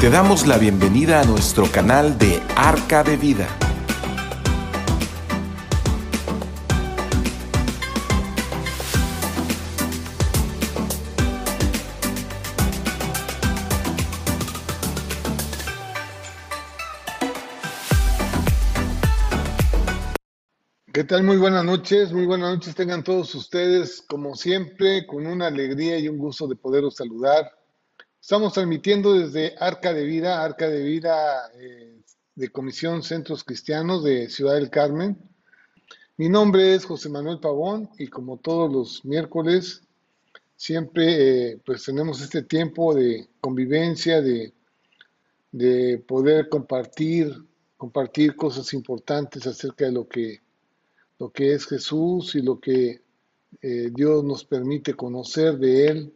Te damos la bienvenida a nuestro canal de Arca de Vida. ¿Qué tal? Muy buenas noches, muy buenas noches tengan todos ustedes, como siempre, con una alegría y un gusto de poderos saludar. Estamos transmitiendo desde Arca de Vida, Arca de Vida eh, de Comisión Centros Cristianos de Ciudad del Carmen. Mi nombre es José Manuel Pavón y como todos los miércoles, siempre eh, pues tenemos este tiempo de convivencia, de, de poder compartir, compartir cosas importantes acerca de lo que, lo que es Jesús y lo que eh, Dios nos permite conocer de Él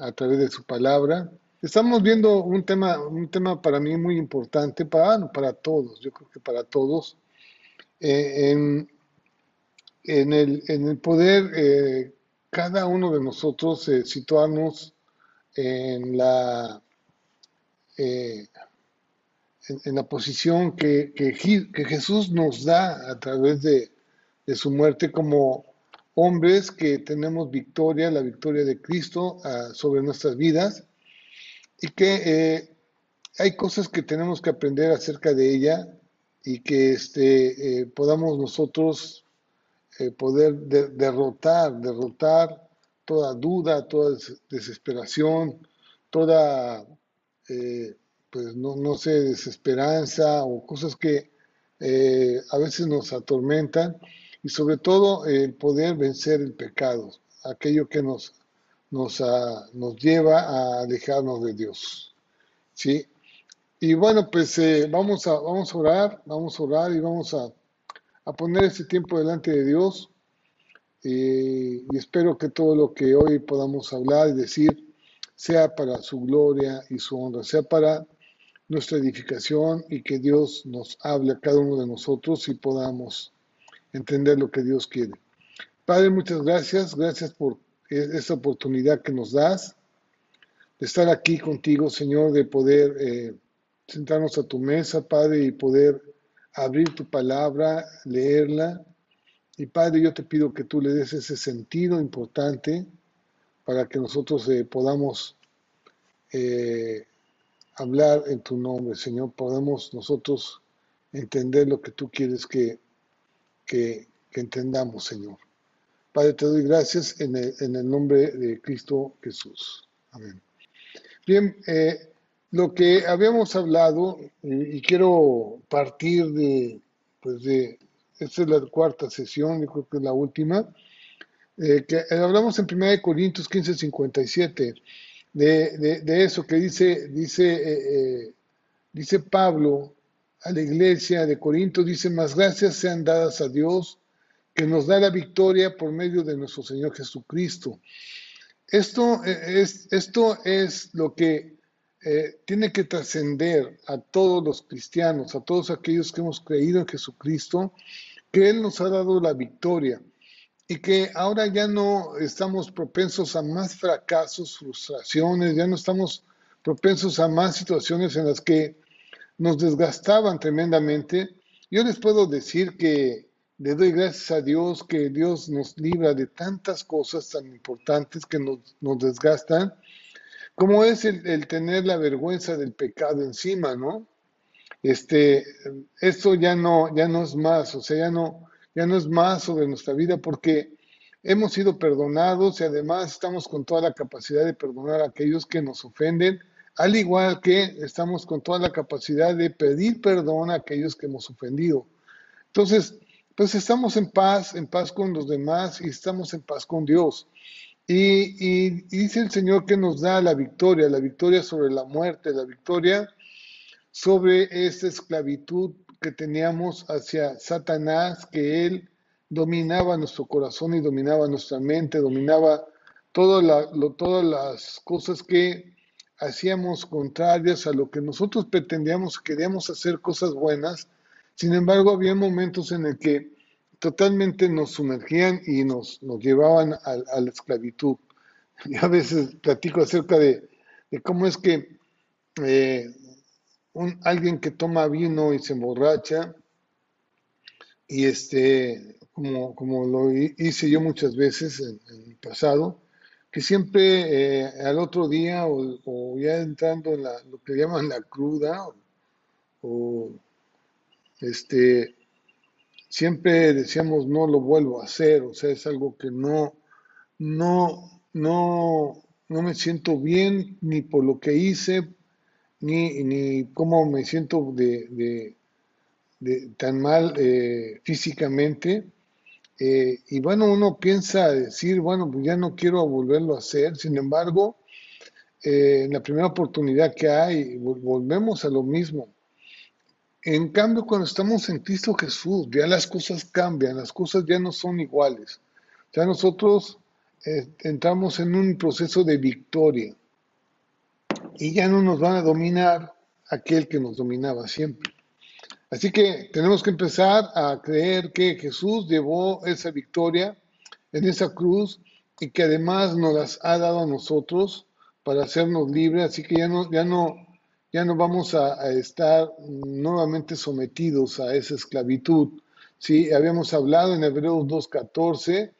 a través de su palabra. Estamos viendo un tema, un tema para mí muy importante, para, para todos, yo creo que para todos, eh, en, en, el, en, el, poder eh, cada uno de nosotros eh, situarnos en la, eh, en, la posición que, que, que, Jesús nos da a través de, de su muerte como hombres que tenemos victoria, la victoria de Cristo uh, sobre nuestras vidas y que eh, hay cosas que tenemos que aprender acerca de ella y que este, eh, podamos nosotros eh, poder de, derrotar, derrotar toda duda, toda desesperación, toda, pues no, no, sé, desesperanza o cosas que a veces nos atormentan y sobre todo el poder vencer el pecado, aquello que nos, nos, uh, nos lleva a alejarnos de Dios. ¿sí? Y bueno, pues eh, vamos, a, vamos a orar, vamos a orar y vamos a, a poner este tiempo delante de Dios. Eh, y espero que todo lo que hoy podamos hablar y decir sea para su gloria y su honra, sea para nuestra edificación y que Dios nos hable a cada uno de nosotros y podamos entender lo que Dios quiere. Padre, muchas gracias, gracias por esta oportunidad que nos das de estar aquí contigo, Señor, de poder eh, sentarnos a tu mesa, Padre, y poder abrir tu palabra, leerla. Y Padre, yo te pido que tú le des ese sentido importante para que nosotros eh, podamos eh, hablar en tu nombre, Señor, podamos nosotros entender lo que tú quieres que que, entendamos, Señor. Padre, te doy gracias en el, nombre de Cristo Jesús. Amén. Bien, eh, lo que habíamos hablado, y, quiero partir de, pues de, esta es la cuarta sesión, yo creo que es la última, eh, que hablamos en 1 Corintios 15, 57, de, de, de eso que dice, dice, eh, eh, dice Pablo, a la iglesia de Corinto, dice, más gracias sean dadas a Dios que nos da la victoria por medio de nuestro Señor Jesucristo. Esto es, esto es lo que eh, tiene que trascender a todos los cristianos, a todos aquellos que hemos creído en Jesucristo, que Él nos ha dado la victoria y que ahora ya no estamos propensos a más fracasos, frustraciones, ya no estamos propensos a más situaciones en las que nos desgastaban tremendamente. Yo les puedo decir que le doy gracias a Dios que Dios nos libra de tantas cosas tan importantes que nos, nos desgastan, como es el, tener la vergüenza del pecado encima, ¿no? Este, esto ya no, ya no es más, o sea, ya no, ya no es más sobre nuestra vida porque hemos sido perdonados y además estamos con toda la capacidad de perdonar a aquellos que nos ofenden, al igual que estamos con toda la capacidad de pedir perdón a aquellos que hemos ofendido. Entonces, pues estamos en paz, en paz con los demás y estamos en paz con Dios. Y, y, dice el Señor que nos da la victoria, la victoria sobre la muerte, la victoria sobre esta esclavitud que teníamos hacia Satanás, que él dominaba nuestro corazón y dominaba nuestra mente, dominaba todas las cosas que hacíamos contrarias a lo que nosotros pretendíamos, queríamos hacer cosas buenas, sin embargo había momentos en el que totalmente nos sumergían y nos, nos llevaban a, la esclavitud. Yo a veces platico acerca de, de cómo es que eh, un, alguien que toma vino y se emborracha, y este, como, como lo hice yo muchas veces en, el pasado, que siempre eh, al otro día o, ya entrando en la, lo que llaman la cruda, o, este, siempre decíamos no lo vuelvo a hacer, o sea, es algo que no, no, no, no me siento bien ni por lo que hice, ni, ni cómo me siento de, de, tan mal eh, físicamente. Eh, y bueno, uno piensa decir, bueno, pues ya no quiero volverlo a hacer. Sin embargo, eh, en la primera oportunidad que hay, volvemos a lo mismo. En cambio, cuando estamos en Cristo Jesús, ya las cosas cambian, las cosas ya no son iguales. Ya nosotros entramos en un proceso de victoria y ya no nos van a dominar aquel que nos dominaba siempre. Así que tenemos que empezar a creer que Jesús llevó esa victoria en esa cruz y que además nos las ha dado a nosotros para hacernos libres, así que ya no, ya no, ya no vamos a, estar nuevamente sometidos a esa esclavitud. Sí, habíamos hablado en Hebreos 2.14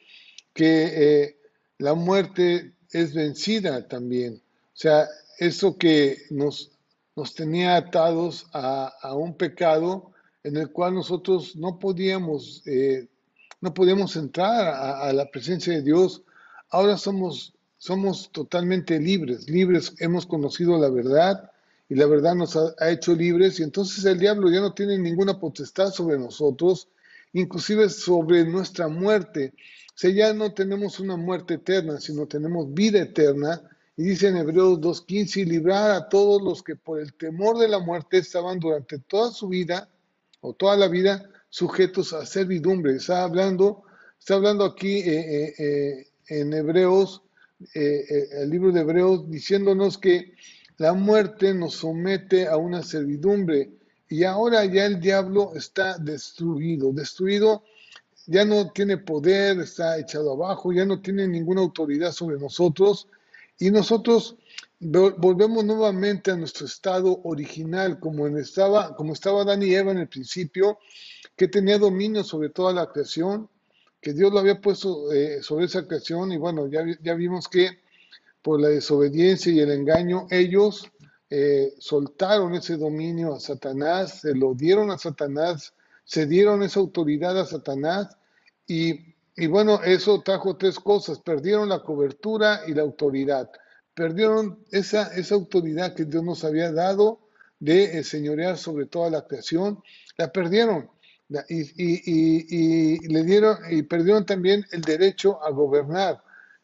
que eh, la muerte es vencida también. O sea, eso que nos, nos tenía atados a, un pecado en el cual nosotros no podíamos, eh, no podíamos entrar a, la presencia de Dios, ahora somos, somos totalmente libres, libres, hemos conocido la verdad y la verdad nos ha, hecho libres. Y entonces el diablo ya no tiene ninguna potestad sobre nosotros, inclusive sobre nuestra muerte. O sea, ya no tenemos una muerte eterna, sino tenemos vida eterna y dice en Hebreos 2.15, y librar a todos los que por el temor de la muerte estaban durante toda su vida o toda la vida sujetos a servidumbre. Está hablando, está hablando aquí eh, eh, eh, en Hebreos, el libro de Hebreos, diciéndonos que la muerte nos somete a una servidumbre. Y ahora ya el diablo está destruido, destruido ya no tiene poder, está echado abajo, ya no tiene ninguna autoridad sobre nosotros y nosotros volvemos nuevamente a nuestro estado original, como, estaba, como estaba Dan y Eva en el principio, que tenía dominio sobre toda la creación, que Dios lo había puesto eh, sobre esa creación y bueno, ya, ya vimos que por la desobediencia y el engaño, ellos eh, soltaron ese dominio a Satanás, se lo dieron a Satanás, se dieron esa autoridad a Satanás y y bueno, eso trajo tres cosas. Perdieron la cobertura y la autoridad. Perdieron esa, esa autoridad que Dios nos había dado de señorear sobre toda la creación. La perdieron. Y, y, le dieron y perdieron también el derecho a gobernar.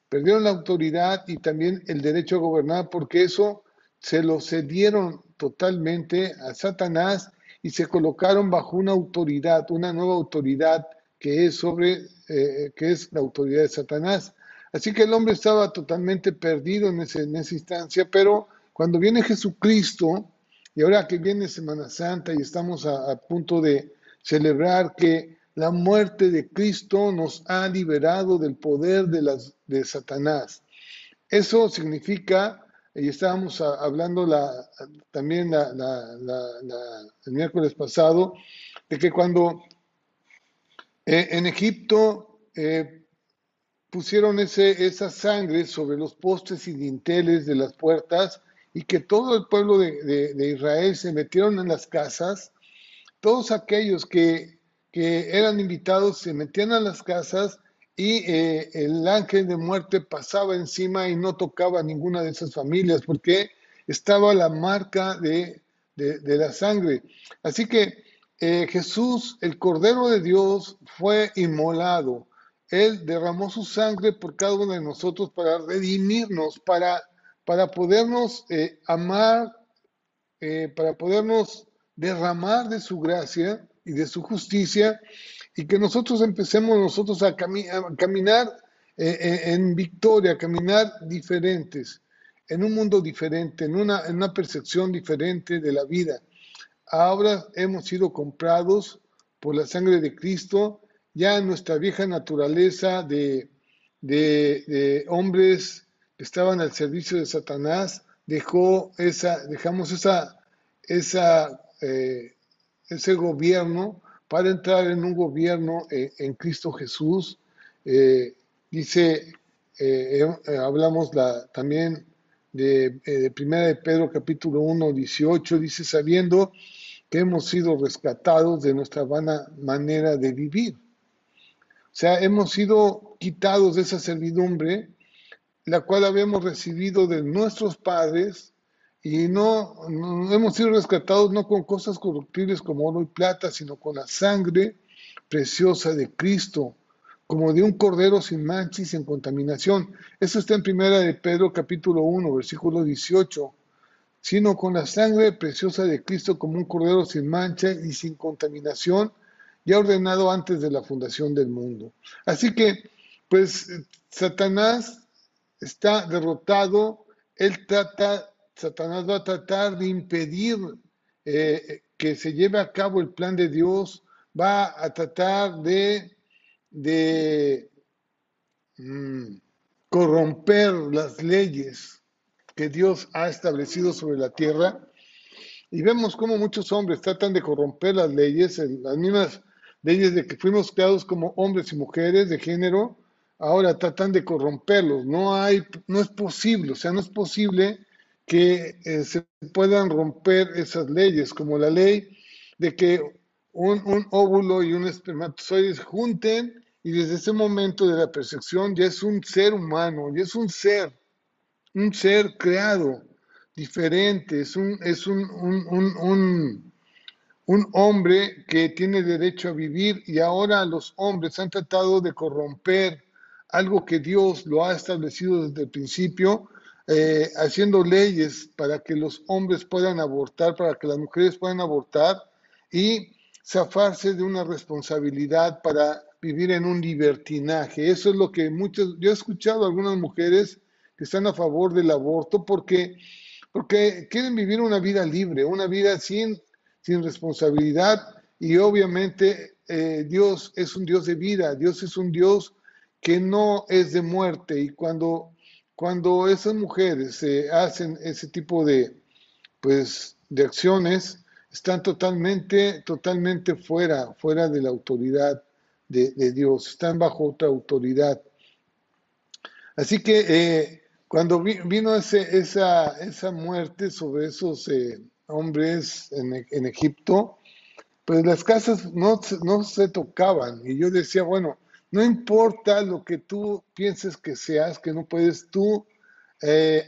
Perdieron la autoridad y también el derecho a gobernar porque eso se lo cedieron totalmente a Satanás y se colocaron bajo una autoridad, una nueva autoridad que es sobre eh, que es la autoridad de Satanás. Así que el hombre estaba totalmente perdido en, ese, en esa instancia, pero cuando viene Jesucristo, y ahora que viene Semana Santa y estamos a, punto de celebrar que la muerte de Cristo nos ha liberado del poder de, las, de Satanás. Eso significa, y estábamos hablando la, también el miércoles pasado, de que cuando eh, en Egipto eh, pusieron ese, esa sangre sobre los postes y dinteles de las puertas y que todo el pueblo de, Israel se metieron en las casas. Todos aquellos que, eran invitados se metían a las casas y eh, el ángel de muerte pasaba encima y no tocaba a ninguna de esas familias porque estaba la marca de, de la sangre. Así que eh, Jesús, el Cordero de Dios, fue inmolado. Él derramó su sangre por cada uno de nosotros para redimirnos, para, para podernos eh, amar, eh, para podernos derramar de su gracia y de su justicia y que nosotros empecemos nosotros a, caminar en victoria, a caminar diferentes, en un mundo diferente, en una, en una percepción diferente de la vida ahora hemos sido comprados por la sangre de Cristo, ya nuestra vieja naturaleza de, hombres que estaban al servicio de Satanás dejó esa, dejamos esa, esa, eh, ese gobierno para entrar en un gobierno eh, en Cristo Jesús. Eh, dice, hablamos la, también de, de Primera de Pedro capítulo 1, 18, dice, sabiendo que hemos sido rescatados de nuestra vana manera de vivir. O sea, hemos sido quitados de esa servidumbre, la cual habíamos recibido de nuestros padres, y no, hemos sido rescatados no con cosas corruptibles como oro y plata, sino con la sangre preciosa de Cristo, como de un cordero sin mancha y sin contaminación. Eso está en primera de Pedro capítulo 1, versículo 18 sino con la sangre preciosa de Cristo como un cordero sin mancha y sin contaminación, ya ordenado antes de la fundación del mundo. Así que, pues, Satanás está derrotado, él trata, Satanás va a tratar de impedir eh, que se lleve a cabo el plan de Dios, va a tratar de, de mm, corromper las leyes que Dios ha establecido sobre la tierra. Y vemos cómo muchos hombres tratan de corromper las leyes, las mismas leyes de que fuimos creados como hombres y mujeres de género, ahora tratan de corromperlos. No hay, no es posible, o sea, no es posible que eh, se puedan romper esas leyes, como la ley de que un, un óvulo y un espermatozoide se junten y desde ese momento de la percepción ya es un ser humano, ya es un ser un ser creado diferente, es un, es un, un, un, hombre que tiene derecho a vivir y ahora los hombres han tratado de corromper algo que Dios lo ha establecido desde el principio, eh, haciendo leyes para que los hombres puedan abortar, para que las mujeres puedan abortar y zafarse de una responsabilidad para vivir en un libertinaje. Eso es lo que muchos, yo he escuchado a algunas mujeres están a favor del aborto porque, porque quieren vivir una vida libre, una vida sin, sin responsabilidad y obviamente eh, Dios es un Dios de vida, Dios es un Dios que no es de muerte y cuando, cuando esas mujeres hacen ese tipo de, pues, de acciones, están totalmente, totalmente fuera, fuera de la autoridad de, de Dios, están bajo otra autoridad. Así que eh, cuando vino ese, esa, esa, muerte sobre esos eh, hombres en, en, Egipto, pues las casas no, no se tocaban. Y yo decía, bueno, no importa lo que tú pienses que seas, que no puedes tú eh,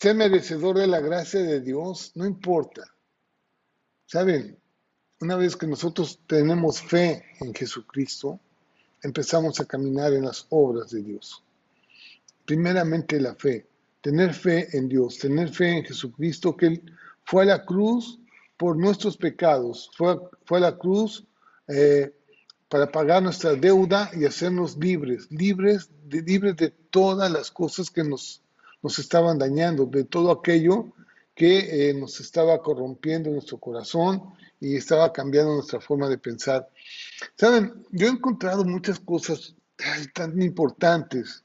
ser merecedor de la gracia de Dios, no importa. ¿Saben? Una vez que nosotros tenemos fe en Jesucristo, empezamos a caminar en las obras de Dios primeramente la fe, tener fe en Dios, tener fe en Jesucristo, que Él fue a la cruz por nuestros pecados, fue, fue a la cruz eh, para pagar nuestra deuda y hacernos libres, libres de, libres de todas las cosas que nos, nos estaban dañando, de todo aquello que eh, nos estaba corrompiendo nuestro corazón y estaba cambiando nuestra forma de pensar. Saben, yo he encontrado muchas cosas tan importantes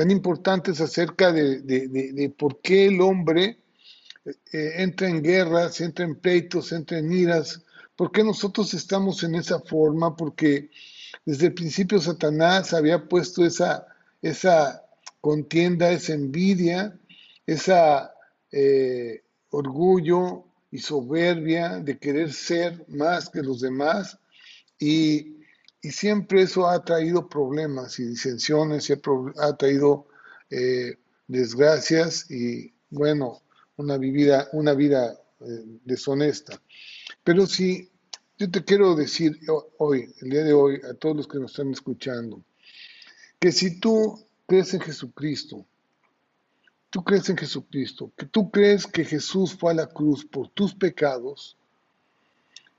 tan importantes acerca de, por qué el hombre eh, entra en guerras, entra en pleitos, entra en iras, por qué nosotros estamos en esa forma, porque desde el principio Satanás había puesto esa, contienda, esa envidia, esa eh, orgullo y soberbia de querer ser más que los demás. Y y siempre eso ha traído problemas y disensiones y ha, traído eh, desgracias y, bueno, una vida, una vida eh, deshonesta. Pero si yo te quiero decir hoy, el día de hoy, a todos los que nos están escuchando, que si tú crees en Jesucristo, tú crees en Jesucristo, que tú crees que Jesús fue a la cruz por tus pecados,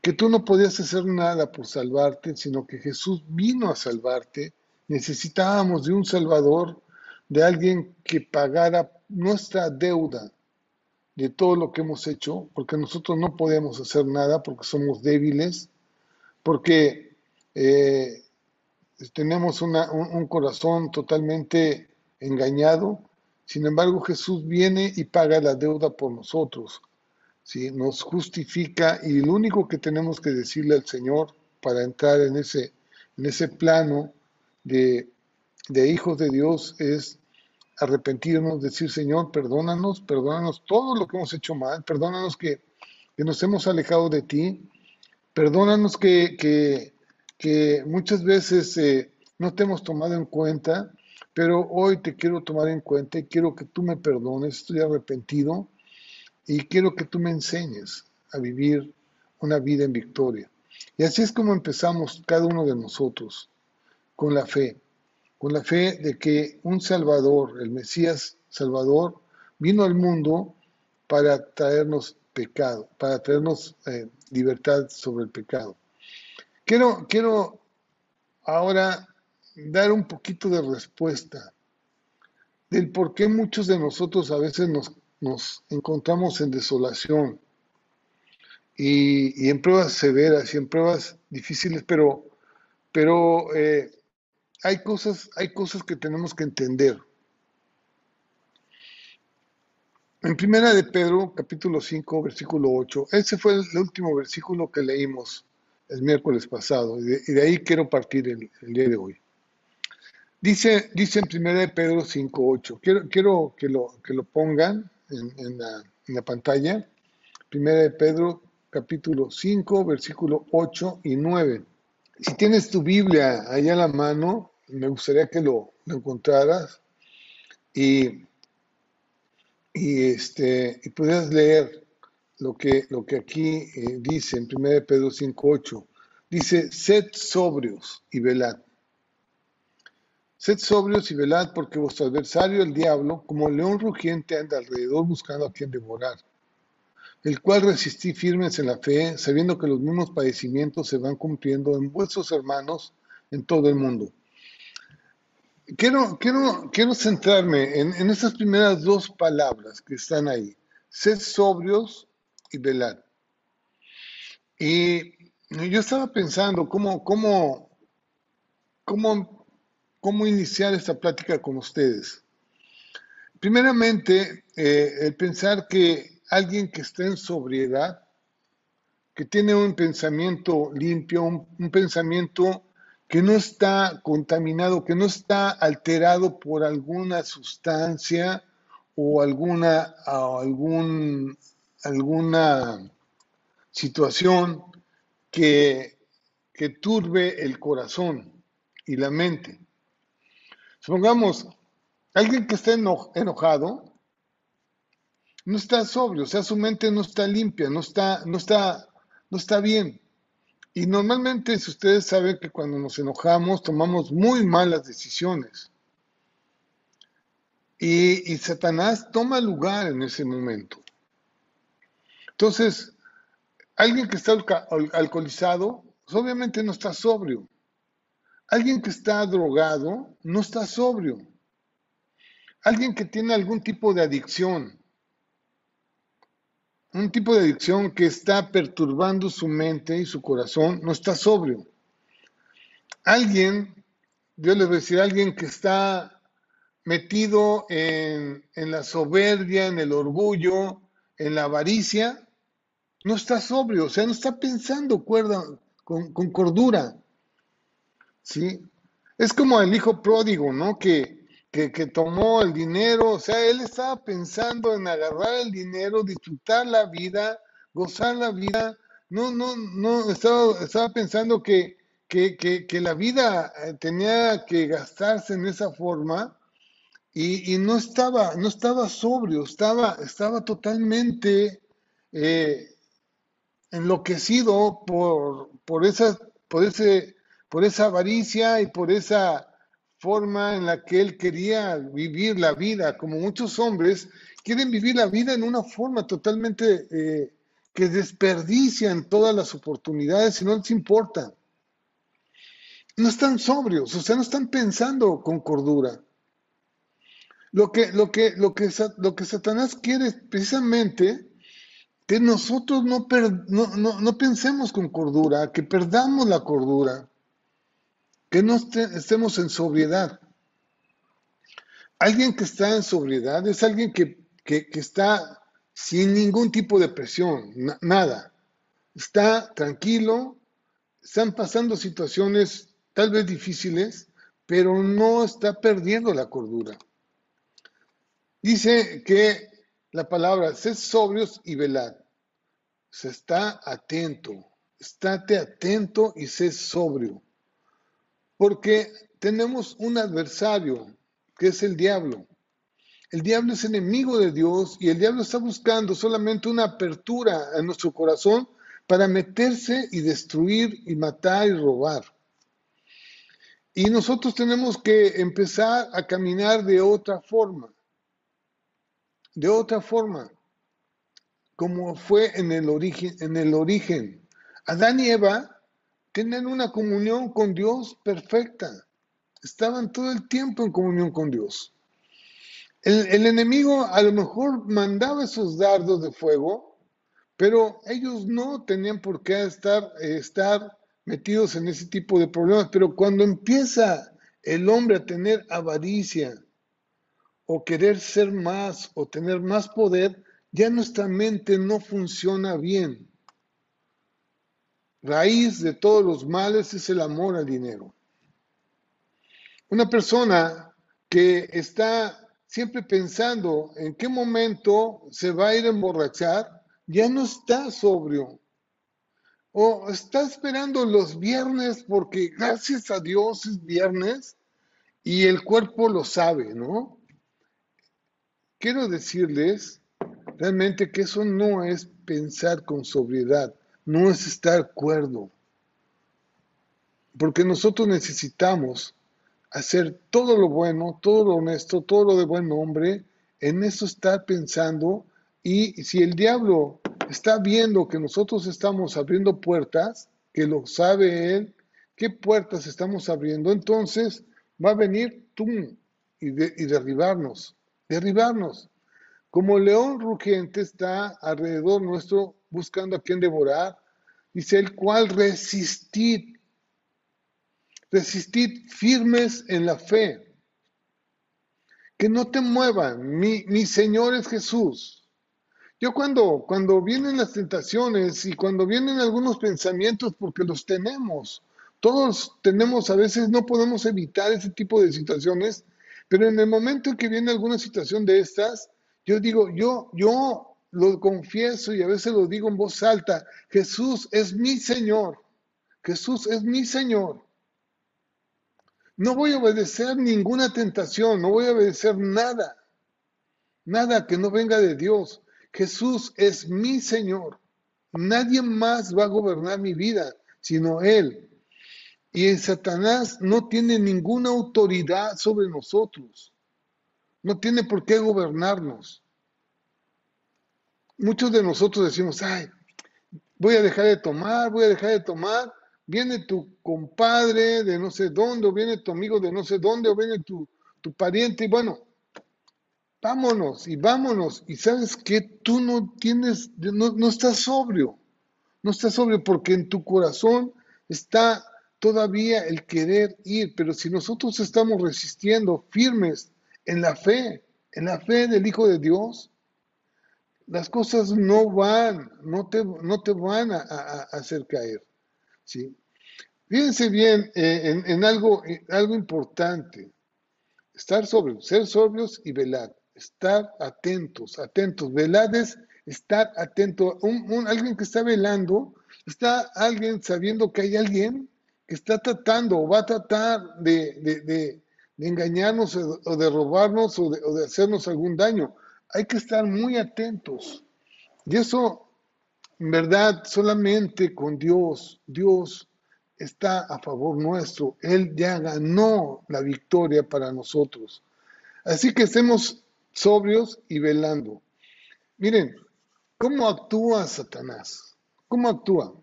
que tú no podías hacer nada por salvarte, sino que Jesús vino a salvarte. Necesitábamos de un Salvador, de alguien que pagara nuestra deuda de todo lo que hemos hecho, porque nosotros no podemos hacer nada, porque somos débiles, porque eh, tenemos un, un corazón totalmente engañado Sin embargo, Jesús viene y paga la deuda por nosotros. ¿Sí? Nos justifica y lo único que tenemos que decirle al Señor para entrar en ese, en ese plano de, de hijos de Dios es arrepentirnos, decir, Señor, perdónanos, perdónanos todo lo que hemos hecho mal, perdónanos que, que nos hemos alejado de ti, perdónanos que, que, que muchas veces eh, no te hemos tomado en cuenta, pero hoy te quiero tomar en cuenta y quiero que tú me perdones, estoy arrepentido y quiero que tú me enseñes a vivir una vida en victoria. Y así es como empezamos cada uno de nosotros, con la fe, con la fe de que un Salvador, el Mesías Salvador, vino al mundo para traernos pecado, para traernos eh, libertad sobre el pecado. Quiero, quiero ahora dar un poquito de respuesta del por qué muchos de nosotros a veces nos, nos encontramos en desolación y, en pruebas severas y en pruebas difíciles, pero, pero eh, hay, cosas, hay cosas que tenemos que entender. En primera de Pedro, capítulo 5, versículo 8, ese fue el último versículo que leímos el miércoles pasado, y de, ahí quiero partir el, día de hoy. Dice, dice en 1 Pedro 5.8, quiero, quiero que, lo, que lo pongan en, la, pantalla, 1 Pedro capítulo 5, versículo 8 y 9. Si tienes tu Biblia allá a la mano, me gustaría que lo, encontraras y, y, este, y pudieras leer lo que, lo que aquí eh, dice en 1 Pedro 5.8. Dice, sed sobrios y velad. Sed sobrios y velad porque vuestro adversario, el diablo, como león rugiente, anda alrededor buscando a quien devorar, el cual resistí firmes en la fe, sabiendo que los mismos padecimientos se van cumpliendo en vuestros hermanos en todo el mundo. Quiero, quiero, quiero centrarme en, en estas primeras dos palabras que están ahí. Sed sobrios y velad. Y yo estaba pensando cómo, cómo, cómo, cómo iniciar esta plática con ustedes. Primeramente, eh, el pensar que alguien que está en sobriedad, que tiene un pensamiento limpio, un, pensamiento que no está contaminado, que no está alterado por alguna sustancia o alguna, algún alguna situación que, que turbe el corazón y la mente. Supongamos, alguien que está enojado no está sobrio, o sea, su mente no está limpia, no está, no está, no está bien. Y normalmente, si ustedes saben que cuando nos enojamos, tomamos muy malas decisiones. Y, y Satanás toma lugar en ese momento. Entonces, alguien que está alcoholizado, pues, obviamente no está sobrio. Alguien que está drogado, no está sobrio. Alguien que tiene algún tipo de adicción, un tipo de adicción que está perturbando su mente y su corazón, no está sobrio. Alguien, yo les voy a decir, alguien que está metido en, en la soberbia, en el orgullo, en la avaricia, no está sobrio, o sea, no está pensando con, cordura. ¿Sí? Es como el hijo pródigo, ¿no? Que, que, tomó el dinero, o sea, él estaba pensando en agarrar el dinero, disfrutar la vida, gozar la vida. No, no, no, estaba, estaba pensando que, que, que, la vida eh, tenía que gastarse en esa forma y, y no, estaba, no estaba sobrio, estaba, estaba totalmente eh, enloquecido por, por, esa, por, ese, por esa avaricia y por esa forma en la que él quería vivir la vida, como muchos hombres quieren vivir la vida en una forma totalmente eh, que desperdician todas las oportunidades y no les importa. No están sobrios, o sea, no están pensando con cordura. Lo que, lo que, lo que, lo que Satanás quiere precisamente que nosotros no, no, pensemos con cordura, que perdamos la cordura, que no estemos en sobriedad. Alguien que está en sobriedad es alguien que, que, está sin ningún tipo de presión, nada. Está tranquilo, están pasando situaciones tal vez difíciles, pero no está perdiendo la cordura. Dice que la palabra, sed sobrios y velad. Se está atento, estate atento y sé sobrio. Porque tenemos un adversario, que es el diablo. El diablo es enemigo de Dios y el diablo está buscando solamente una apertura en nuestro corazón para meterse y destruir y matar y robar. Y nosotros tenemos que empezar a caminar de otra forma. De otra forma, como fue en el origen. En el origen. Adán y Eva tienen una comunión con Dios perfecta estaban todo el tiempo en comunión con Dios. El, enemigo a lo mejor mandaba esos dardos de fuego, pero ellos no tenían por qué estar, estar metidos en ese tipo de problemas. Pero cuando empieza el hombre a tener avaricia o querer ser más o tener más poder, ya nuestra mente no funciona bien. Raíz de todos los males es el amor al dinero. Una persona que está siempre pensando en qué momento se va a ir a emborrachar, ya no está sobrio. O está esperando los viernes porque gracias a Dios es viernes y el cuerpo lo sabe, ¿no? Quiero decirles realmente que eso no es pensar con sobriedad, no es estar cuerdo. Porque nosotros necesitamos hacer todo lo bueno, todo lo honesto, todo lo de buen nombre, en eso estar pensando y si el diablo está viendo que nosotros estamos abriendo puertas, que lo sabe él, qué puertas estamos abriendo, entonces va a venir tú y, y derribarnos, derribarnos. Como león rugiente está alrededor nuestro buscando a quien devorar, dice el cual resistir Resistid firmes en la fe. Que no te muevan. Mi, mi Señor es Jesús. Yo cuando, cuando vienen las tentaciones y cuando vienen algunos pensamientos, porque los tenemos, todos tenemos, a veces no podemos evitar ese tipo de situaciones, pero en el momento en que viene alguna situación de estas, yo digo, yo, yo lo confieso y a veces lo digo en voz alta, Jesús es mi Señor, Jesús es mi Señor. No voy a obedecer ninguna tentación, no voy a obedecer nada, nada que no venga de Dios. Jesús es mi Señor. Nadie más va a gobernar mi vida, sino Él. Y en Satanás no tiene ninguna autoridad sobre nosotros. No tiene por qué gobernarnos. Muchos de nosotros decimos, ay, voy a dejar de tomar, voy a dejar de tomar, viene tu compadre de no sé dónde, o viene tu amigo de no sé dónde, o viene tu, pariente, y bueno, vámonos y vámonos. Y sabes que tú no tienes, no, no estás sobrio, no estás sobrio porque en tu corazón está todavía el querer ir, pero si nosotros estamos resistiendo firmes en la fe, en la fe del Hijo de Dios, las cosas no van, no te, no te van a hacer caer. ¿sí? Fíjense bien eh, en, algo, algo importante. Estar sobrios, ser sobrios y velar. Estar atentos, atentos. Velad es estar atento. Un, alguien que está velando, está alguien sabiendo que hay alguien que está tratando o va a tratar de, engañarnos o de robarnos o de, o de hacernos algún daño. Hay que estar muy atentos. Y eso en verdad, solamente con Dios, Dios está a favor nuestro. Él ya ganó la victoria para nosotros. Así que estemos sobrios y velando. Miren, ¿cómo actúa Satanás? ¿Cómo actúa?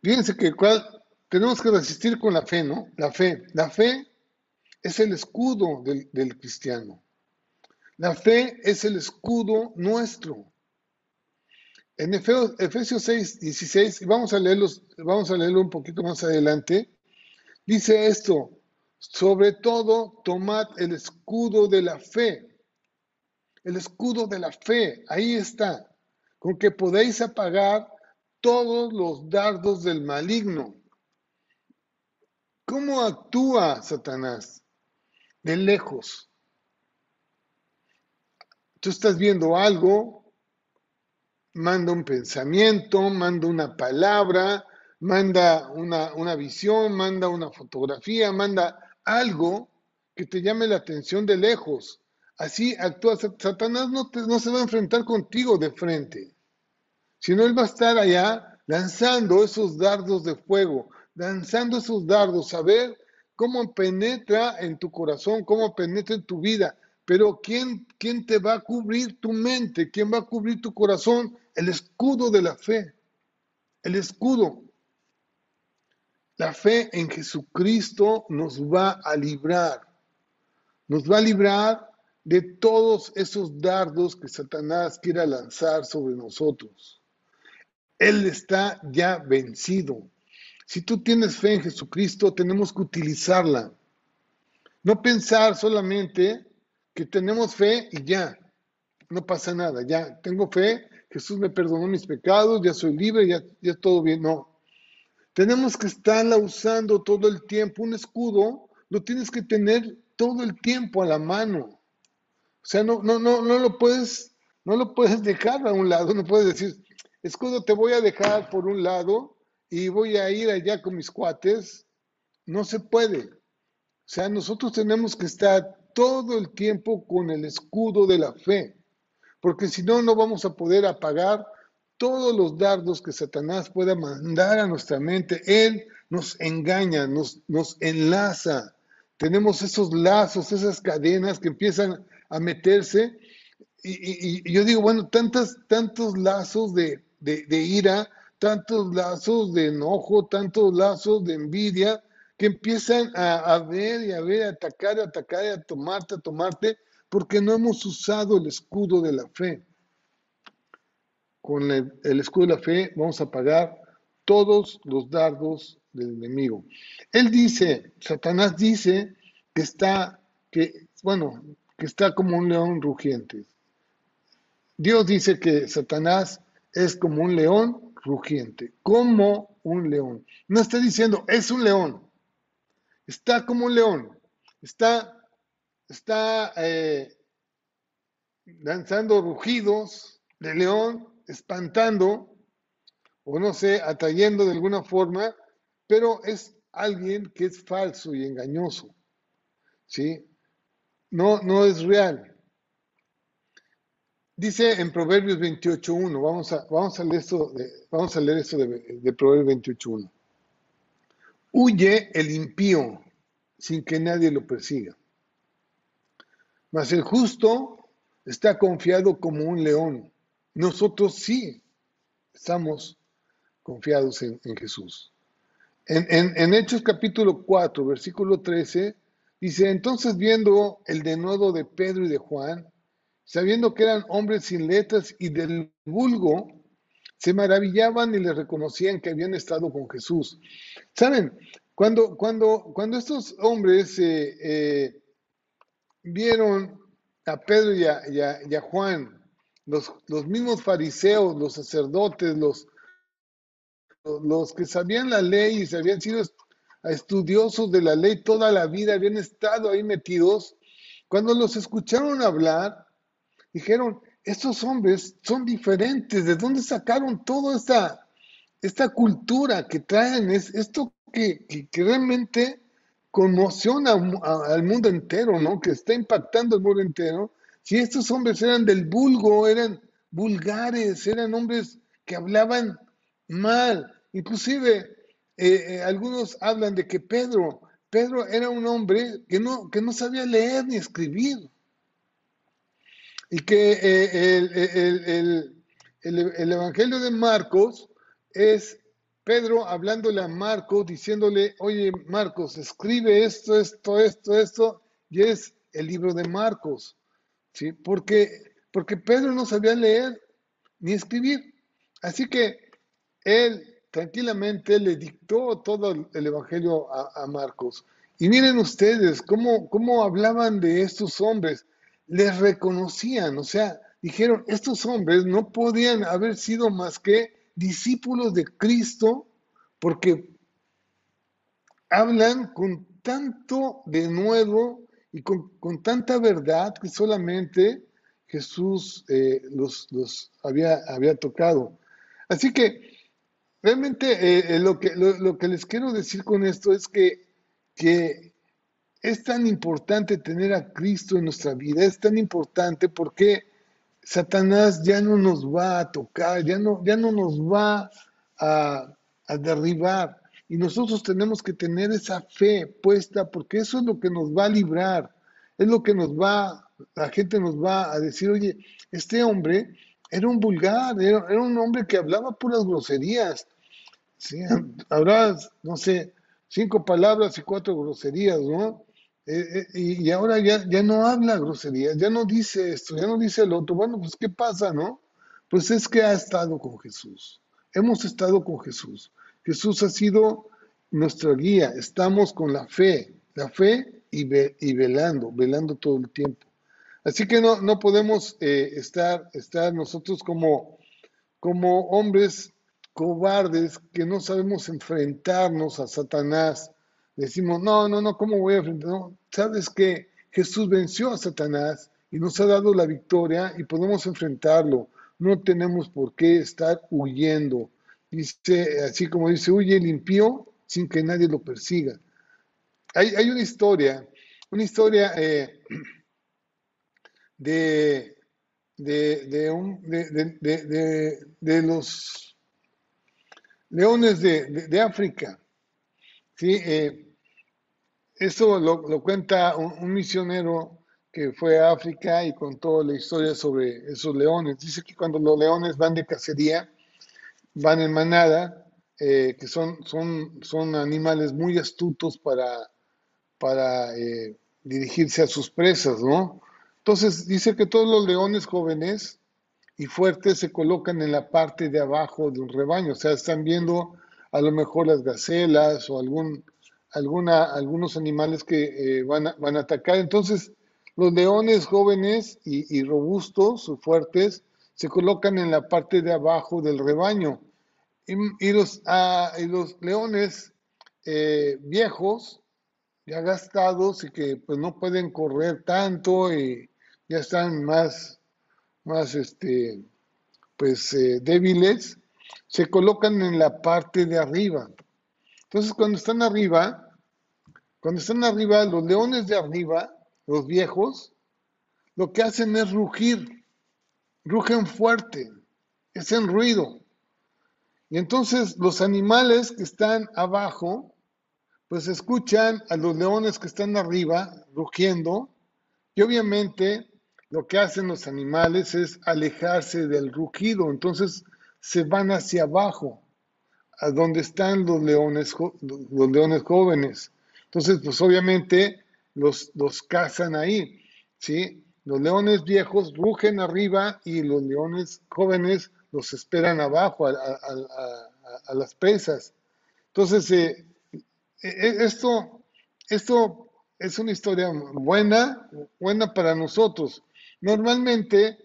fíjense que tenemos que resistir con la fe, ¿no? La fe. La fe es el escudo del cristiano. La fe es el escudo nuestro. En Efesios 6, 16, y vamos a, leerlos, vamos a leerlo un poquito más adelante, dice esto, Sobre todo, tomad el escudo de la fe. El escudo de la fe, ahí está, con que podéis apagar todos los dardos del maligno. ¿Cómo actúa Satanás? De lejos. Tú estás viendo algo, manda un pensamiento, manda una palabra, manda una, una visión, manda una fotografía, manda algo que te llame la atención de lejos. Así actúa Satanás, no, no se va a enfrentar contigo de frente, sino él va a estar allá lanzando esos dardos de fuego, lanzando esos dardos, a ver cómo penetra en tu corazón, cómo penetra en tu vida. Pero ¿quién, ¿quién te va a cubrir tu mente? ¿Quién va a cubrir tu corazón? El escudo de la fe. El escudo. La fe en Jesucristo nos va a librar. Nos va a librar de todos esos dardos que Satanás quiera lanzar sobre nosotros. Él está ya vencido. Si tú tienes fe en Jesucristo, tenemos que utilizarla. No pensar solamente que tenemos fe y ya, no pasa nada, ya tengo fe, Jesús me perdonó mis pecados, ya soy libre, ya, ya todo bien. No, tenemos que estarla usando todo el tiempo. Un escudo lo tienes que tener todo el tiempo a la mano. O sea, no, no, no, no lo puedes, no lo puedes dejar a un lado, no puedes decir, escudo, te voy a dejar por un lado y voy a ir allá con mis cuates. No se puede. O sea, nosotros tenemos que estar todo el tiempo con el escudo de la fe, porque si no, no vamos a poder apagar todos los dardos que Satanás pueda mandar a nuestra mente. Él nos engaña, nos, nos enlaza. Tenemos esos lazos, esas cadenas que empiezan a meterse. Y, yo digo, bueno, tantas, tantos lazos de, de ira, tantos lazos de enojo, tantos lazos de envidia, que empiezan a, ver y a ver, a atacar, a atacar, a tomarte, a tomarte, porque no hemos usado el escudo de la fe. Con el, escudo de la fe vamos a pagar todos los dardos del enemigo. Él dice, Satanás dice que está, que, bueno, que está como un león rugiente. Dios dice que Satanás es como un león rugiente, como un león. No está diciendo, es un león, está como un león, está, está eh, lanzando rugidos de león, espantando, o no sé, atrayendo de alguna forma, pero es alguien que es falso y engañoso, ¿sí? No, no es real. Dice en Proverbios 28.1, vamos a, vamos a leer esto de, vamos a leer esto de, de Proverbios 28.1. Huye el impío sin que nadie lo persiga. Mas el justo está confiado como un león. Nosotros sí estamos confiados en, Jesús. En, en, Hechos capítulo 4, versículo 13, dice, entonces viendo el denuedo de Pedro y de Juan, sabiendo que eran hombres sin letras y del vulgo, se maravillaban y le reconocían que habían estado con Jesús. Saben, cuando, cuando, cuando estos hombres eh, eh, vieron a Pedro y a, Juan, los, los, mismos fariseos, los sacerdotes, los, los que sabían la ley y se habían sido estudiosos de la ley toda la vida, habían estado ahí metidos, cuando los escucharon hablar, dijeron, estos hombres son diferentes, ¿de dónde sacaron toda esta, esta cultura que traen? Es esto que, realmente conmociona al mundo entero, ¿no? Que está impactando el mundo entero. Si estos hombres eran del vulgo, eran vulgares, eran hombres que hablaban mal. Inclusive eh, eh, algunos hablan de que Pedro, Pedro era un hombre que no, que no sabía leer ni escribir y que eh, el, Evangelio de Marcos es Pedro hablándole a Marcos, diciéndole, oye Marcos, escribe esto, esto, esto, esto, y es el libro de Marcos, ¿sí? Porque, porque Pedro no sabía leer ni escribir. Así que él tranquilamente le dictó todo el Evangelio a, a Marcos. Y miren ustedes cómo, cómo hablaban de estos hombres. Les reconocían, o sea, dijeron, estos hombres no podían haber sido más que discípulos de Cristo porque hablan con tanto de nuevo y con, tanta verdad que solamente Jesús eh, los, había, había, tocado. Así que realmente eh, eh, lo, que, lo, que les quiero decir con esto es que, que es tan importante tener a Cristo en nuestra vida, es tan importante porque Satanás ya no nos va a tocar, ya no, ya no nos va a, derribar. Y nosotros tenemos que tener esa fe puesta porque eso es lo que nos va a librar, es lo que nos va, la gente nos va a decir, oye, este hombre era un vulgar, era, un hombre que hablaba puras groserías. ¿sí? No sé, cinco palabras y cuatro groserías, ¿no? Eh, eh, y, ahora ya, ya no habla groserías, ya no dice esto, ya no dice el otro. Bueno, pues ¿qué pasa, no? Pues es que ha estado con Jesús. Hemos estado con Jesús. Jesús ha sido nuestra guía. Estamos con la fe, la fe y, y velando, velando todo el tiempo. Así que no, no podemos eh, estar, estar nosotros como, como hombres cobardes que no sabemos enfrentarnos a Satanás decimos, no, no, no, ¿cómo voy a enfrentar? No, sabes que Jesús venció a Satanás y nos ha dado la victoria y podemos enfrentarlo. No tenemos por qué estar huyendo. Dice, así como dice, huye limpio sin que nadie lo persiga. Hay, hay una historia, una historia eh, de, de, de, un, de, los leones de, África. ¿Sí? Eh, eso lo, cuenta un, misionero que fue a África y contó la historia sobre esos leones. Dice que cuando los leones van de cacería, van en manada, eh, que son, son, son animales muy astutos para, para eh, dirigirse a sus presas, ¿no? Entonces dice que todos los leones jóvenes y fuertes se colocan en la parte de abajo de un rebaño, o sea, están viendo a lo mejor las gacelas o algún alguna, algunos animales que eh, van, a, van, a, atacar. Entonces, los leones jóvenes y, robustos o fuertes se colocan en la parte de abajo del rebaño. Y, los, ah, y los, leones eh, viejos, ya gastados y que pues no pueden correr tanto y ya están más, más este, pues eh, débiles, se colocan en la parte de arriba. Entonces, cuando están arriba, cuando están arriba, los leones de arriba, los viejos, lo que hacen es rugir, rugen fuerte, hacen ruido. Y entonces los animales que están abajo, pues escuchan a los leones que están arriba rugiendo, y obviamente lo que hacen los animales es alejarse del rugido, entonces se van hacia abajo a donde están los leones, los leones jóvenes. Entonces, pues obviamente los, los cazan ahí, ¿sí? Los leones viejos rugen arriba y los leones jóvenes los esperan abajo a, las presas. Entonces, eh, e, esto, esto es una historia buena, buena para nosotros. Normalmente,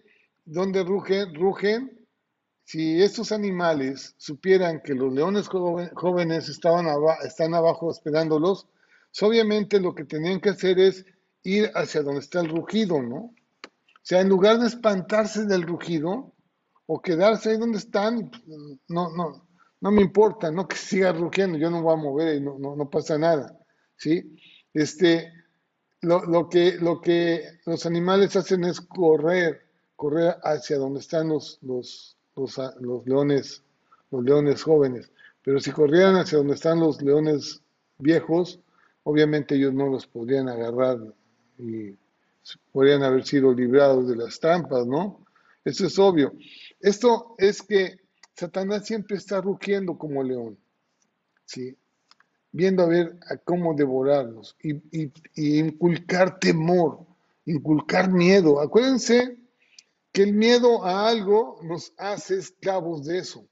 donde rugen, rugen si estos animales supieran que los leones jóvenes están abajo esperándolos, pues, obviamente lo que tenían que hacer es ir hacia donde está el rugido, ¿no? O sea, en lugar de espantarse del rugido o quedarse ahí donde están, no, no, no me importa, no que siga rugiendo, yo no voy a mover y no, no, pasa nada, ¿sí? Este, lo, lo, que, lo que los animales hacen es correr, correr hacia donde están los, los, los, leones, los leones jóvenes. Pero si corrieran hacia donde están los leones viejos, obviamente ellos no los podrían agarrar y podrían haber sido librados de las trampas, ¿no? Eso es obvio. Esto es que Satanás siempre está rugiendo como león, ¿sí? Viendo a ver a cómo devorarlos y, inculcar temor, inculcar miedo. Acuérdense que el miedo a algo nos hace esclavos de eso.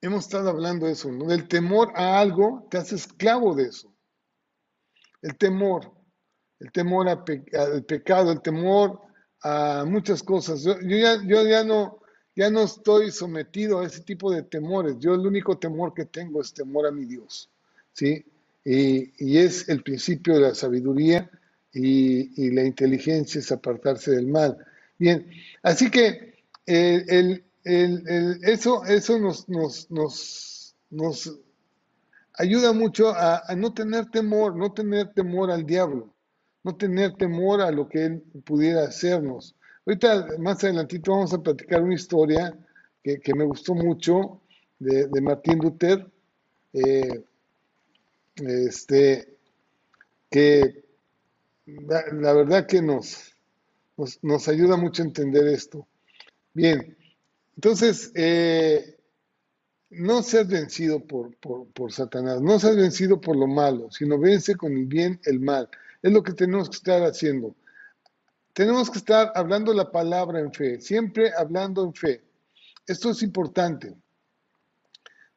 Hemos estado hablando de eso, ¿no? Del temor a algo te hace esclavo de eso. el temor, el temor al pecado, el temor a muchas cosas. Yo, ya, yo ya, no, ya no estoy sometido a ese tipo de temores. Yo el único temor que tengo es temor a mi Dios. ¿sí? Y, es el principio de la sabiduría y, la inteligencia es apartarse del mal. Bien, así que el, eso, eso nos, nos, nos, nos ayuda mucho a, no tener temor, no tener temor al diablo, no tener temor a lo que él pudiera hacernos. Ahorita, más adelantito, vamos a platicar una historia que, me gustó mucho de, Martín Luther, eh, este, que la, verdad que nos, nos, ayuda mucho a entender esto. Bien, entonces, eh, no seas vencido por, por, Satanás, no seas vencido por lo malo, sino vence con el bien el mal. Es lo que tenemos que estar haciendo. Tenemos que estar hablando la palabra en fe, siempre hablando en fe. Esto es importante.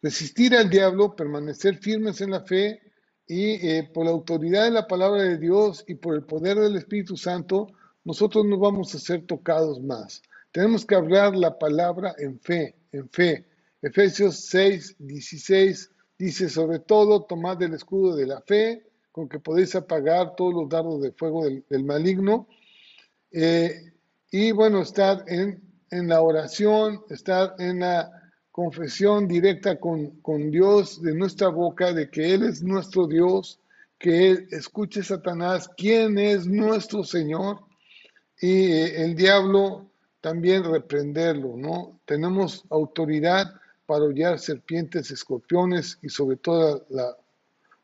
Resistir al diablo, permanecer firmes en la fe y eh, por la autoridad de la palabra de Dios y por el poder del Espíritu Santo, nosotros no vamos a ser tocados más. Tenemos que hablar la palabra en fe, en fe Efesios 6, 16 dice, sobre todo, tomad el escudo de la fe, con que podéis apagar todos los dardos de fuego del, maligno. Eh, y bueno, estar en, la oración, estar en la confesión directa con, con, Dios de nuestra boca, de que Él es nuestro Dios, que Él escuche Satanás, quién es nuestro Señor, y eh, el diablo también reprenderlo, ¿no? Tenemos autoridad para hollar serpientes, escorpiones y sobre todo la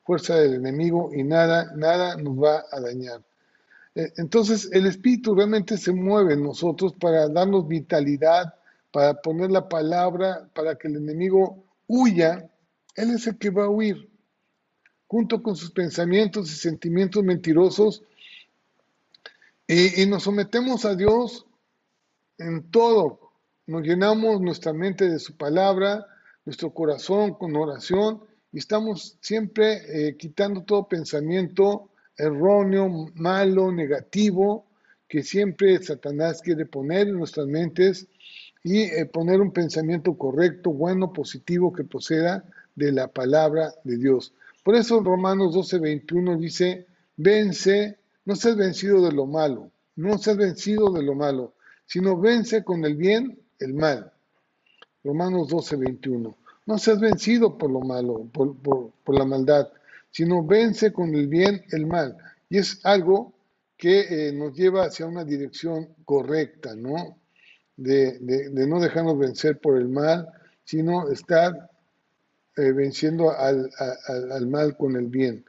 fuerza del enemigo y nada, nada nos va a dañar. Eh, entonces el Espíritu realmente se mueve en nosotros para darnos vitalidad, para poner la palabra, para que el enemigo huya. Él es el que va a huir. Junto con sus pensamientos y sentimientos mentirosos, y, nos sometemos a Dios en todo, nos llenamos nuestra mente de su palabra, nuestro corazón con oración y estamos siempre eh, quitando todo pensamiento erróneo, malo, negativo, que siempre Satanás quiere poner en nuestras mentes y eh, poner un pensamiento correcto, bueno, positivo que proceda de la palabra de Dios. Por eso Romanos 12, 21 dice, vence, no seas vencido de lo malo, no seas vencido de lo malo, sino vence con el bien el mal. Romanos 12, 21. No seas vencido por lo malo, por, la maldad, sino vence con el bien el mal. Y es algo que eh, nos lleva hacia una dirección correcta, ¿no? De, no dejarnos vencer por el mal, sino estar eh, venciendo al, mal con el bien.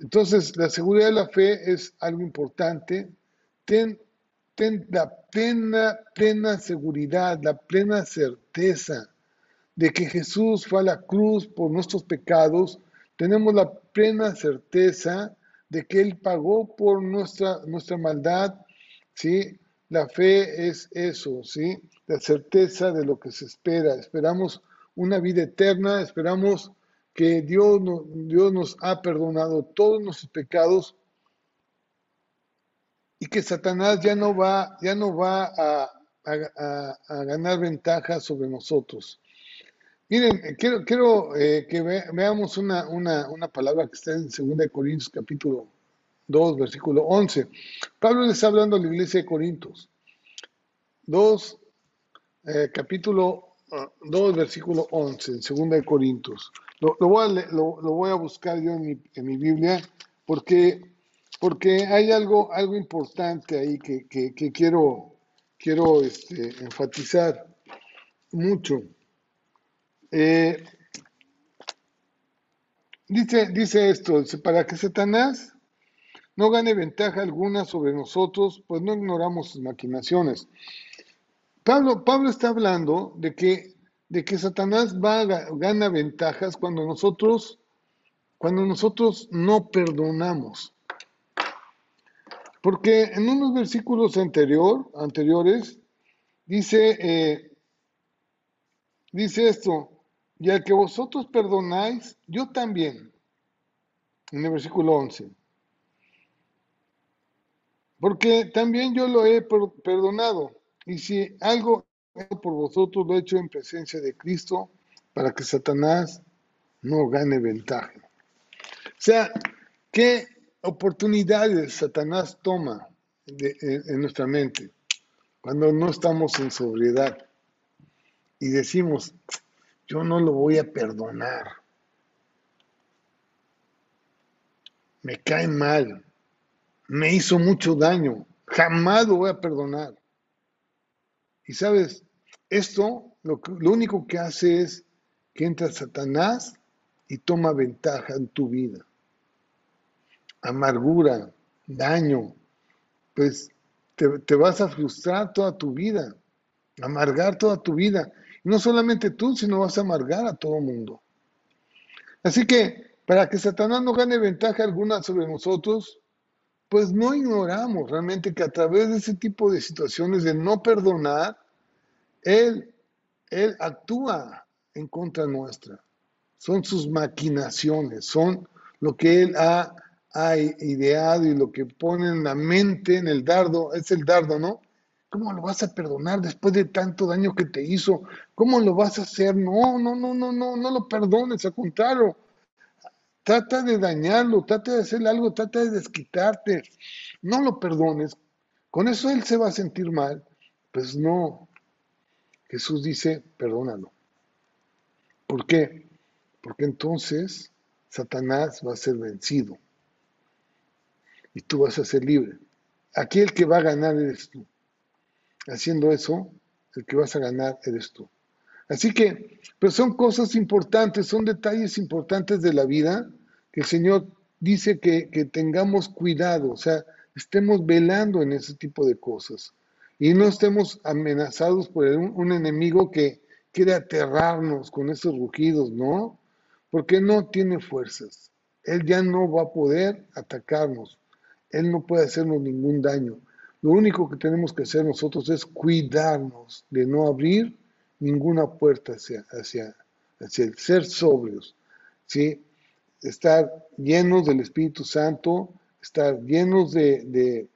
Entonces, la seguridad de la fe es algo importante. Ten la plena, plena seguridad, la plena certeza de que Jesús fue a la cruz por nuestros pecados, tenemos la plena certeza de que Él pagó por nuestra, nuestra maldad, ¿sí? La fe es eso, ¿sí? La certeza de lo que se espera. Esperamos una vida eterna, esperamos que Dios, Dios nos ha perdonado todos nuestros pecados y que Satanás ya no va, ya no va a, ganar ventaja sobre nosotros. Miren, quiero, quiero eh, que veamos una, palabra que está en 2 Corintios capítulo 2, versículo 11. Pablo le está hablando a la iglesia de Corintios. 2, eh, capítulo 2, versículo 11, en 2 Corintios. Lo, voy a, lo, voy a buscar yo en mi, en mi Biblia porque porque hay algo, algo importante ahí que, quiero, quiero este, enfatizar mucho. Eh, dice, dice esto, para que Satanás no gane ventaja alguna sobre nosotros, pues no ignoramos sus maquinaciones. Pablo, Pablo está hablando de que, de que Satanás va, gana ventajas cuando nosotros, cuando nosotros no perdonamos. Porque en unos versículos anterior, anteriores dice, eh, dice esto, y al que vosotros perdonáis, yo también, en el versículo 11. Porque también yo lo he perdonado. Y si algo por vosotros lo he hecho en presencia de Cristo, para que Satanás no gane ventaja. O sea, ¿qué oportunidades Satanás toma en nuestra mente cuando no estamos en sobriedad y decimos, yo no lo voy a perdonar? Me cae mal, me hizo mucho daño, jamás lo voy a perdonar. Y sabes, esto lo, lo único que hace es que entra Satanás y toma ventaja en tu vida. Amargura, daño, pues te, vas a frustrar toda tu vida, amargar toda tu vida. No solamente tú, sino vas a amargar a todo mundo. Así que para que Satanás no gane ventaja alguna sobre nosotros, pues no ignoramos realmente que a través de ese tipo de situaciones de no perdonar, Él, él actúa en contra nuestra. Son sus maquinaciones, son lo que Él ha, ha ideado y lo que pone en la mente, en el dardo, es el dardo, ¿no? ¿Cómo lo vas a perdonar después de tanto daño que te hizo? ¿Cómo lo vas a hacer? No, no, no, no, no, no lo perdones, al contrario, Trata de dañarlo, trata de hacerle algo, trata de desquitarte. No lo perdones. Con eso él se va a sentir mal. Pues no. Jesús dice, perdónalo. ¿Por qué? Porque entonces Satanás va a ser vencido. Y tú vas a ser libre. Aquí el que va a ganar eres tú. Haciendo eso, el que vas a ganar eres tú. Así que, pero son cosas importantes, son detalles importantes de la vida que el Señor dice que, tengamos cuidado, o sea, estemos velando en ese tipo de cosas y no estemos amenazados por un, un enemigo que quiere aterrarnos con esos rugidos, ¿no? Porque no tiene fuerzas. Él ya no va a poder atacarnos. Él no puede hacernos ningún daño. Lo único que tenemos que hacer nosotros es cuidarnos de no abrir ninguna puerta hacia, hacia, hacia el ser sobrios, ¿sí? Estar llenos del Espíritu Santo, estar llenos de,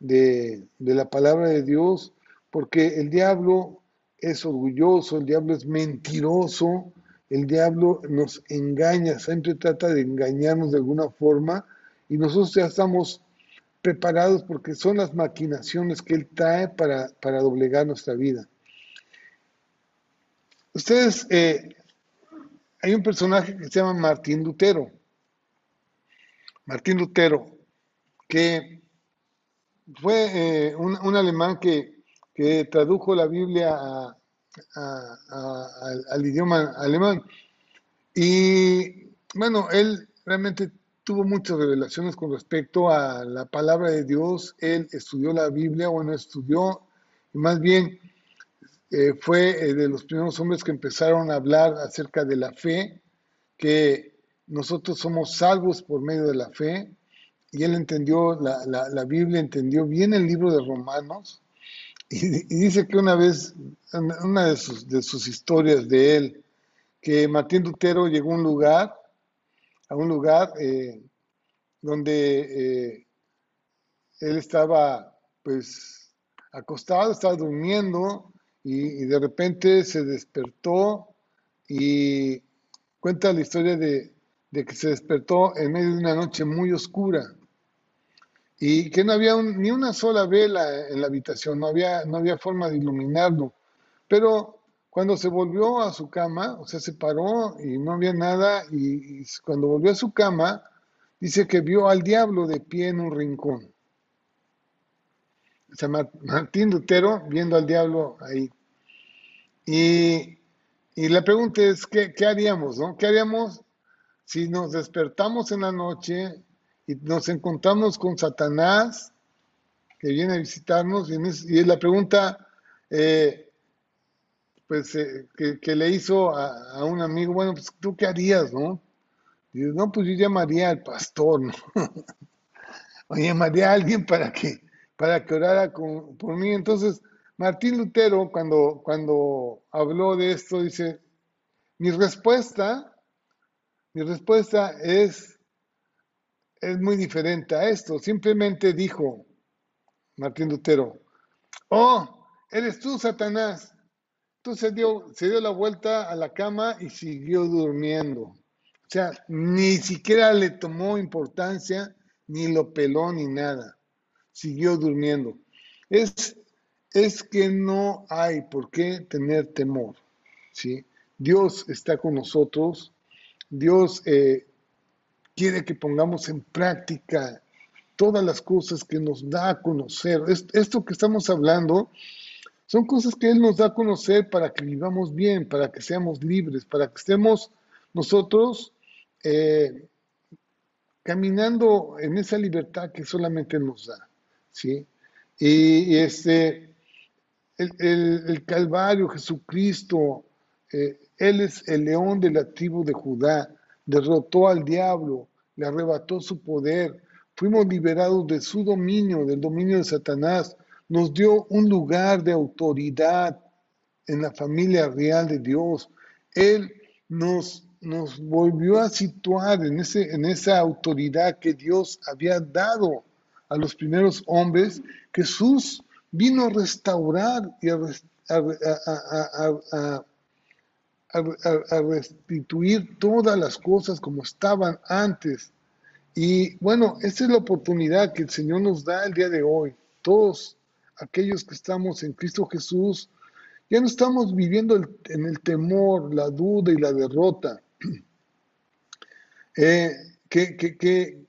de, la palabra de Dios, porque el diablo es orgulloso, el diablo es mentiroso, el diablo nos engaña, siempre trata de engañarnos de alguna forma y nosotros ya estamos preparados porque son las maquinaciones que él trae para, para doblegar nuestra vida. Ustedes, eh, hay un personaje que se llama Martín Lutero. Martín Lutero, que fue eh, un, alemán que, tradujo la Biblia al, idioma alemán. Y bueno, él realmente tuvo muchas revelaciones con respecto a la palabra de Dios. Él estudió la Biblia, bueno, estudió, y más bien eh, fue eh, de los primeros hombres que empezaron a hablar acerca de la fe, que nosotros somos salvos por medio de la fe, y él entendió la, la, Biblia, entendió bien el libro de Romanos, y, dice que una vez, una de sus, de sus historias de él, que Martín Lutero llegó a un lugar, a un lugar eh, donde él estaba pues acostado, estaba durmiendo, y, de repente se despertó y cuenta la historia de, que se despertó en medio de una noche muy oscura y que no había ni una sola vela en la habitación, no había, no había forma de iluminarlo. Pero cuando se volvió a su cama, o sea, se paró y no había nada, y, y cuando volvió a su cama, dice que vio al diablo de pie en un rincón. Sea, Martín Lutero viendo al diablo ahí. Y, la pregunta es, ¿qué, haríamos? No? ¿Qué haríamos si nos despertamos en la noche y nos encontramos con Satanás que viene a visitarnos? Y, es la pregunta eh, pues, eh, que, le hizo a, un amigo, bueno, pues tú qué harías, ¿no? Y no, pues yo llamaría al pastor, ¿no? o llamaría a alguien para que para que orara por mí. Entonces, Martín Lutero, cuando, cuando habló de esto, dice, mi respuesta, mi respuesta es, es muy diferente a esto. Simplemente dijo, Martín Lutero. Oh, eres tú, Satanás. Entonces dio, se dio la vuelta a la cama y siguió durmiendo. O sea, ni siquiera le tomó importancia, ni lo peló, ni nada. Siguió durmiendo. Es, es que no hay por qué tener temor. ¿sí? Dios está con nosotros. Dios eh, quiere que pongamos en práctica todas las cosas que nos da a conocer. Esto que estamos hablando son cosas que Él nos da a conocer para que vivamos bien, para que seamos libres, para que estemos nosotros eh, caminando en esa libertad que solamente nos da. ¿Sí? Y, este, el, Calvario, Jesucristo, eh, Él es el león de la tribu de Judá, derrotó al diablo, le arrebató su poder, fuimos liberados de su dominio, del dominio de Satanás, nos dio un lugar de autoridad en la familia real de Dios. Él nos, nos volvió a situar en, ese, en esa autoridad que Dios había dado a los primeros hombres. Jesús vino a restaurar y a, restituir todas las cosas como estaban antes. Y bueno, esa es la oportunidad que el Señor nos da el día de hoy. Todos aquellos que estamos en Cristo Jesús, ya no estamos viviendo en el temor, la duda y la derrota. Eh, que, que,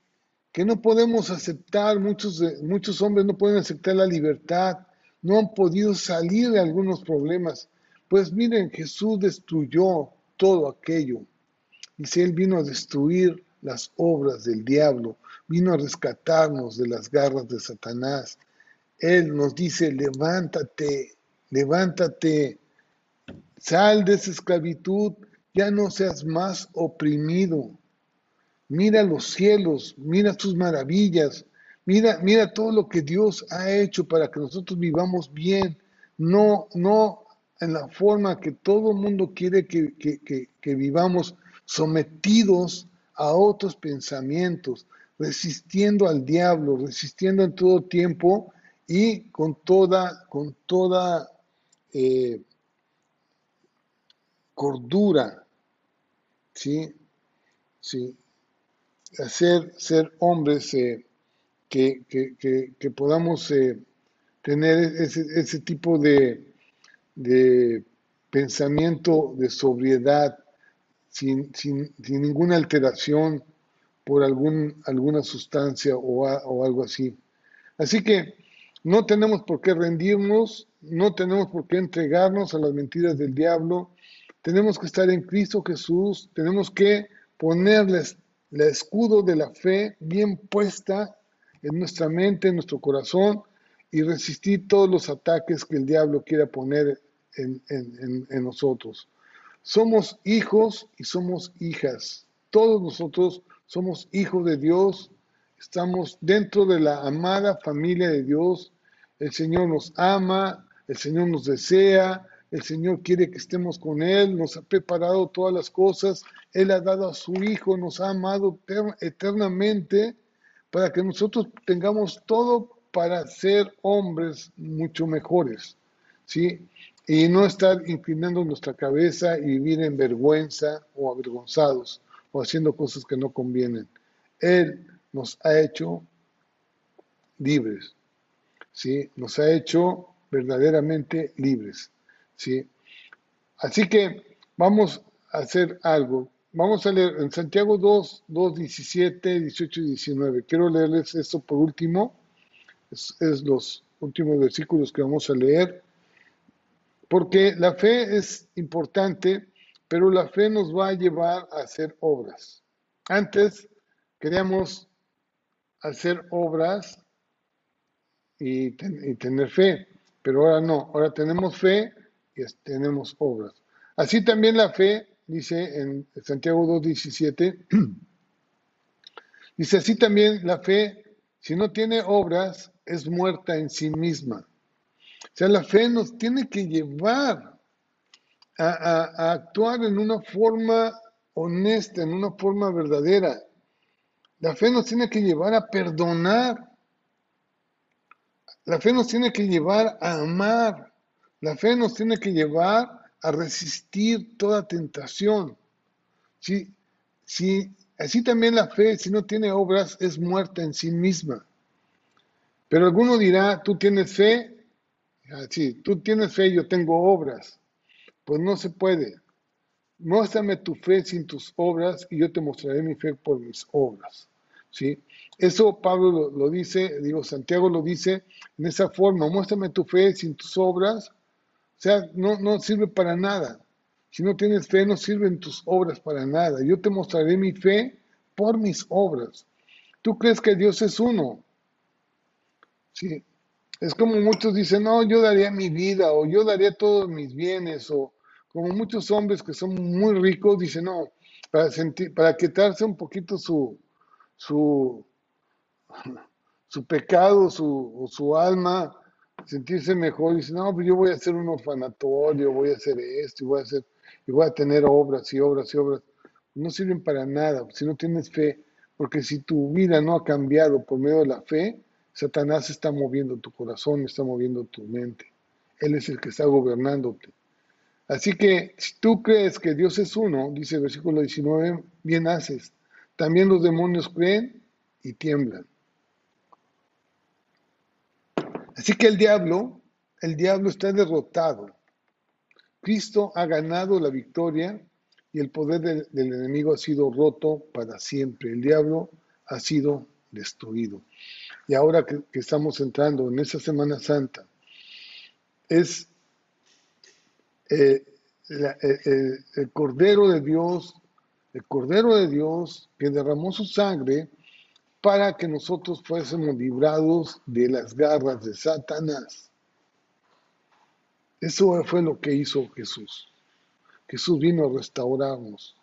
no podemos aceptar, muchos, muchos hombres no pueden aceptar la libertad, no han podido salir de algunos problemas. Pues miren, Jesús destruyó todo aquello. Y si Él vino a destruir las obras del diablo, vino a rescatarnos de las garras de Satanás. Él nos dice, levántate, levántate, sal de esa esclavitud, ya no seas más oprimido. Mira los cielos, mira sus maravillas, mira, mira todo lo que Dios ha hecho para que nosotros vivamos bien, no, no en la forma que todo el mundo quiere que, que vivamos sometidos a otros pensamientos, resistiendo al diablo, resistiendo en todo tiempo y con toda, con toda eh, cordura, ¿sí? ¿sí? Hacer, ser hombres eh, que, que, podamos eh, tener ese, tipo de, de, pensamiento de sobriedad, sin, sin, sin, ninguna alteración por algún, alguna sustancia o, o algo así. Así que no tenemos por qué rendirnos, no tenemos por qué entregarnos a las mentiras del diablo. Tenemos que estar en Cristo Jesús, tenemos que ponerles el escudo de la fe bien puesta en nuestra mente, en nuestro corazón y resistir todos los ataques que el diablo quiera poner en, en nosotros. Somos hijos y somos hijas. Todos nosotros somos hijos de Dios Estamos dentro de la amada familia de Dios. El Señor nos ama, el Señor nos desea, el Señor quiere que estemos con Él, nos ha preparado todas las cosas, Él ha dado a su Hijo, nos ha amado eternamente para que nosotros tengamos todo para ser hombres mucho mejores, ¿sí? Y no estar inclinando nuestra cabeza y vivir en vergüenza o avergonzados o haciendo cosas que no convienen. Él nos ha hecho libres, ¿sí? Nos ha hecho verdaderamente libres, ¿sí? Así que vamos a hacer algo. Vamos a leer en Santiago 2, 2, 17, 18 y 19. Quiero leerles esto por último. Es, es los últimos versículos que vamos a leer. Porque la fe es importante, pero la fe nos va a llevar a hacer obras. Antes queríamos hacer obras y, tener fe, pero ahora no, ahora tenemos fe tenemos obras. Así también la fe, dice en Santiago 2.17, dice así también la fe, si no tiene obras, es muerta en sí misma. O sea, la fe nos tiene que llevar a actuar en una forma honesta, en una forma verdadera. La fe nos tiene que llevar a perdonar. La fe nos tiene que llevar a amar. La fe nos tiene que llevar a resistir toda tentación. Si, si, así también la fe, si no tiene obras, es muerta en sí misma. Pero alguno dirá, tú tienes fe, sí, tú tienes fe, yo tengo obras. Pues no se puede. Muéstrame tu fe sin tus obras y yo te mostraré mi fe por mis obras. ¿Sí? Eso Pablo lo, lo, dice, digo, Santiago lo dice en esa forma, muéstrame tu fe sin tus obras o sea, no, no sirve para nada. Si no tienes fe, no sirven tus obras para nada. Yo te mostraré mi fe por mis obras. Tú crees que Dios es uno. Sí. Es como muchos dicen, no, yo daría mi vida o yo daría todos mis bienes o como muchos hombres que son muy ricos dicen, no, para, sentir, para quitarse un poquito su, su, su pecado, su, su alma, sentirse mejor dice, no, pues yo voy a hacer un orfanatorio, voy a hacer esto, y voy a hacer, y voy a tener obras y obras y obras. No sirven para nada si no tienes fe, porque si tu vida no ha cambiado por medio de la fe, Satanás está moviendo tu corazón, está moviendo tu mente. Él es el que está gobernándote. Así que si tú crees que Dios es uno, dice el versículo 19, bien haces. También los demonios creen y tiemblan. Así que el diablo, el diablo está derrotado. Cristo ha ganado la victoria y el poder del, enemigo ha sido roto para siempre. El diablo ha sido destruido. Y ahora que, estamos entrando en esa Semana Santa, es eh, la, el, el Cordero de Dios, el Cordero de Dios que derramó su sangre para que nosotros fuésemos librados de las garras de Satanás. Eso fue lo que hizo Jesús. Jesús vino a restaurarnos,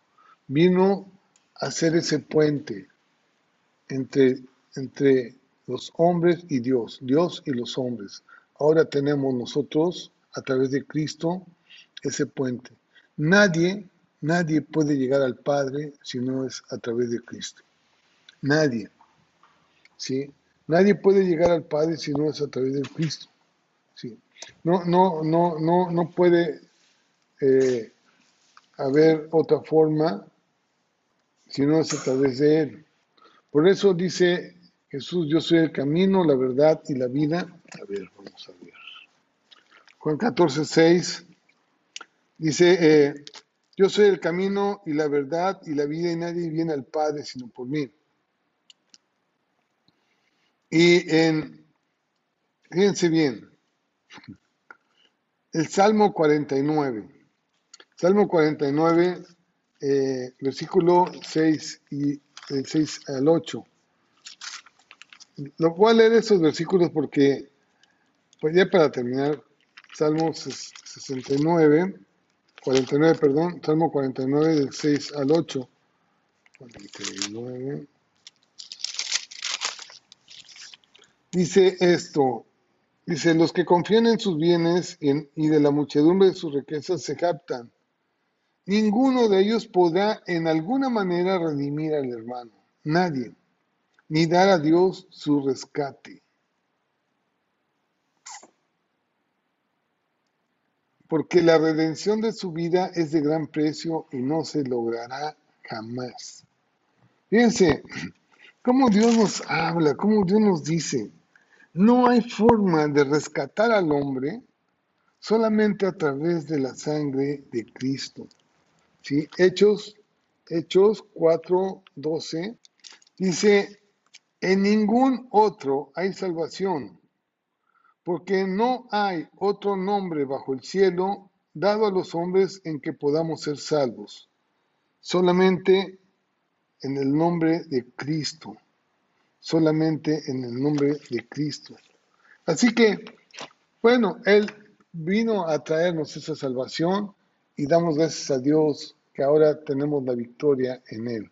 vino a hacer ese puente entre, entre los hombres y Dios, Dios y los hombres. Ahora tenemos nosotros, a través de Cristo, ese puente. Nadie, nadie puede llegar al Padre si no es a través de Cristo. Nadie. ¿Sí? Nadie puede llegar al Padre si no es a través de Cristo. ¿sí? No, no, no, no, no puede eh, haber otra forma si no es a través de Él. Por eso dice Jesús, yo soy el camino, la verdad y la vida. A ver, vamos a ver. Juan 14, 6 dice, eh, yo soy el camino y la verdad y la vida y nadie viene al Padre sino por mí. Y en, fíjense bien, el Salmo 49, Salmo 49, eh, versículo 6 y el 6 al 8. Lo cual leer esos versículos porque, pues ya para terminar, Salmo 69, 49, perdón, Salmo 49 del 6 al 8. 49. Dice esto, dice, los que confían en sus bienes y de la muchedumbre de sus riquezas se captan. Ninguno de ellos podrá en alguna manera redimir al hermano, nadie, ni dar a Dios su rescate. Porque la redención de su vida es de gran precio y no se logrará jamás. Fíjense, cómo Dios nos habla, cómo Dios nos dice, no hay forma de rescatar al hombre solamente a través de la sangre de Cristo. ¿Sí? Hechos, Hechos 4, 12 dice, en ningún otro hay salvación, porque no hay otro nombre bajo el cielo dado a los hombres en que podamos ser salvos, solamente en el nombre de Cristo solamente en el nombre de Cristo. Así que, bueno, Él vino a traernos esa salvación y damos gracias a Dios que ahora tenemos la victoria en Él.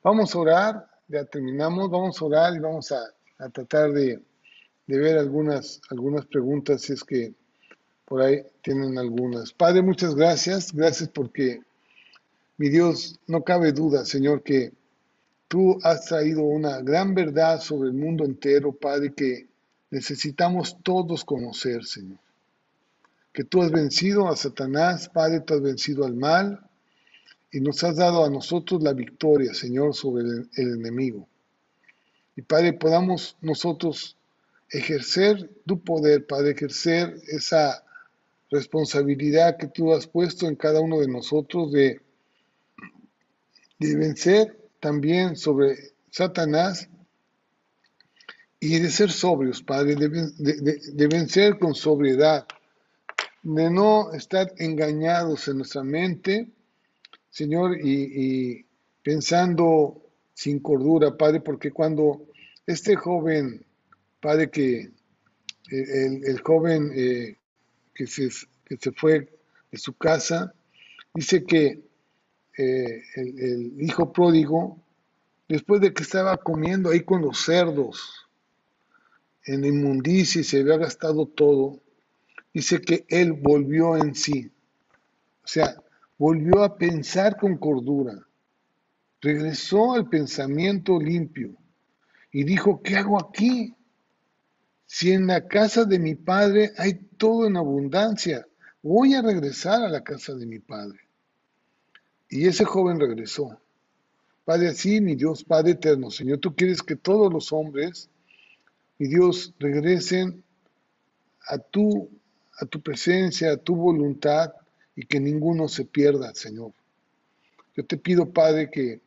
Vamos a orar, ya terminamos, vamos a orar y vamos a, a tratar de, de, ver algunas, algunas preguntas si es que por ahí tienen algunas. Padre, muchas gracias, gracias porque mi Dios, no cabe duda, Señor, que Tú has traído una gran verdad sobre el mundo entero, Padre, que necesitamos todos conocer, Señor. Que tú has vencido a Satanás, Padre, tú has vencido al mal y nos has dado a nosotros la victoria, Señor, sobre el, enemigo. Y Padre, podamos nosotros ejercer tu poder, Padre, ejercer esa responsabilidad que tú has puesto en cada uno de nosotros de, de vencer también sobre Satanás y de ser sobrios, Padre, de, vencer con sobriedad, de no estar engañados en nuestra mente, Señor, y, pensando sin cordura, Padre, porque cuando este joven, Padre, que el, joven eh, que, se, que se fue de su casa, dice que eh, el, hijo pródigo, después de que estaba comiendo ahí con los cerdos, en inmundicia y se había gastado todo, dice que él volvió en sí. O sea, volvió a pensar con cordura. Regresó al pensamiento limpio y dijo, ¿qué hago aquí? Si en la casa de mi padre hay todo en abundancia, voy a regresar a la casa de mi padre. Y ese joven regresó. Padre, así, mi Dios, Padre eterno, Señor, tú quieres que todos los hombres, mi Dios, regresen a tu, a tu presencia, a tu voluntad y que ninguno se pierda, Señor. Yo te pido, Padre, que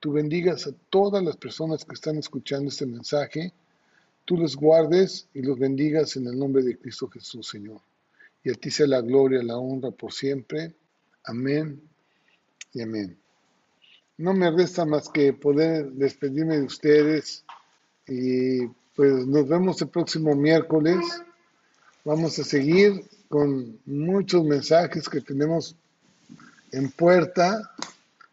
tú bendigas a todas las personas que están escuchando este mensaje, tú los guardes y los bendigas en el nombre de Cristo Jesús, Señor. Y a ti sea la gloria, la honra por siempre. Amén y amén. No me resta más que poder despedirme de ustedes y pues nos vemos el próximo miércoles. Vamos a seguir con muchos mensajes que tenemos en puerta.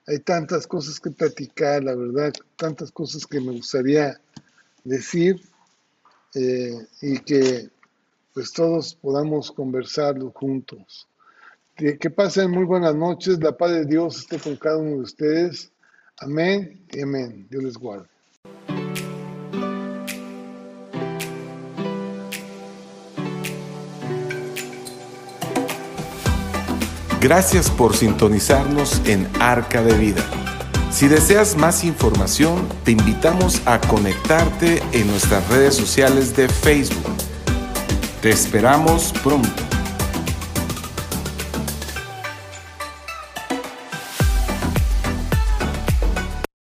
Hay tantas cosas que platicar, la verdad, tantas cosas que me gustaría decir eh, y que pues todos podamos conversarlo juntos. Que, pasen muy buenas noches. La paz de Dios esté con cada uno de ustedes. Amén y amén. Dios les guarde. Gracias por sintonizarnos en Arca de Vida. Si deseas más información, te invitamos a conectarte en nuestras redes sociales de Facebook. Te esperamos pronto.